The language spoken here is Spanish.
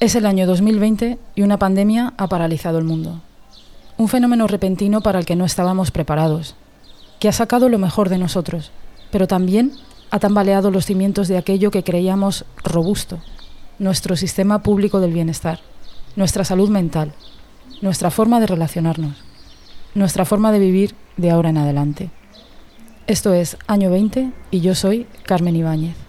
Es el año 2020 y una pandemia ha paralizado el mundo. Un fenómeno repentino para el que no estábamos preparados, que ha sacado lo mejor de nosotros, pero también ha tambaleado los cimientos de aquello que creíamos robusto, nuestro sistema público del bienestar, nuestra salud mental, nuestra forma de relacionarnos, nuestra forma de vivir de ahora en adelante. Esto es Año 20 y yo soy Carmen Ibáñez.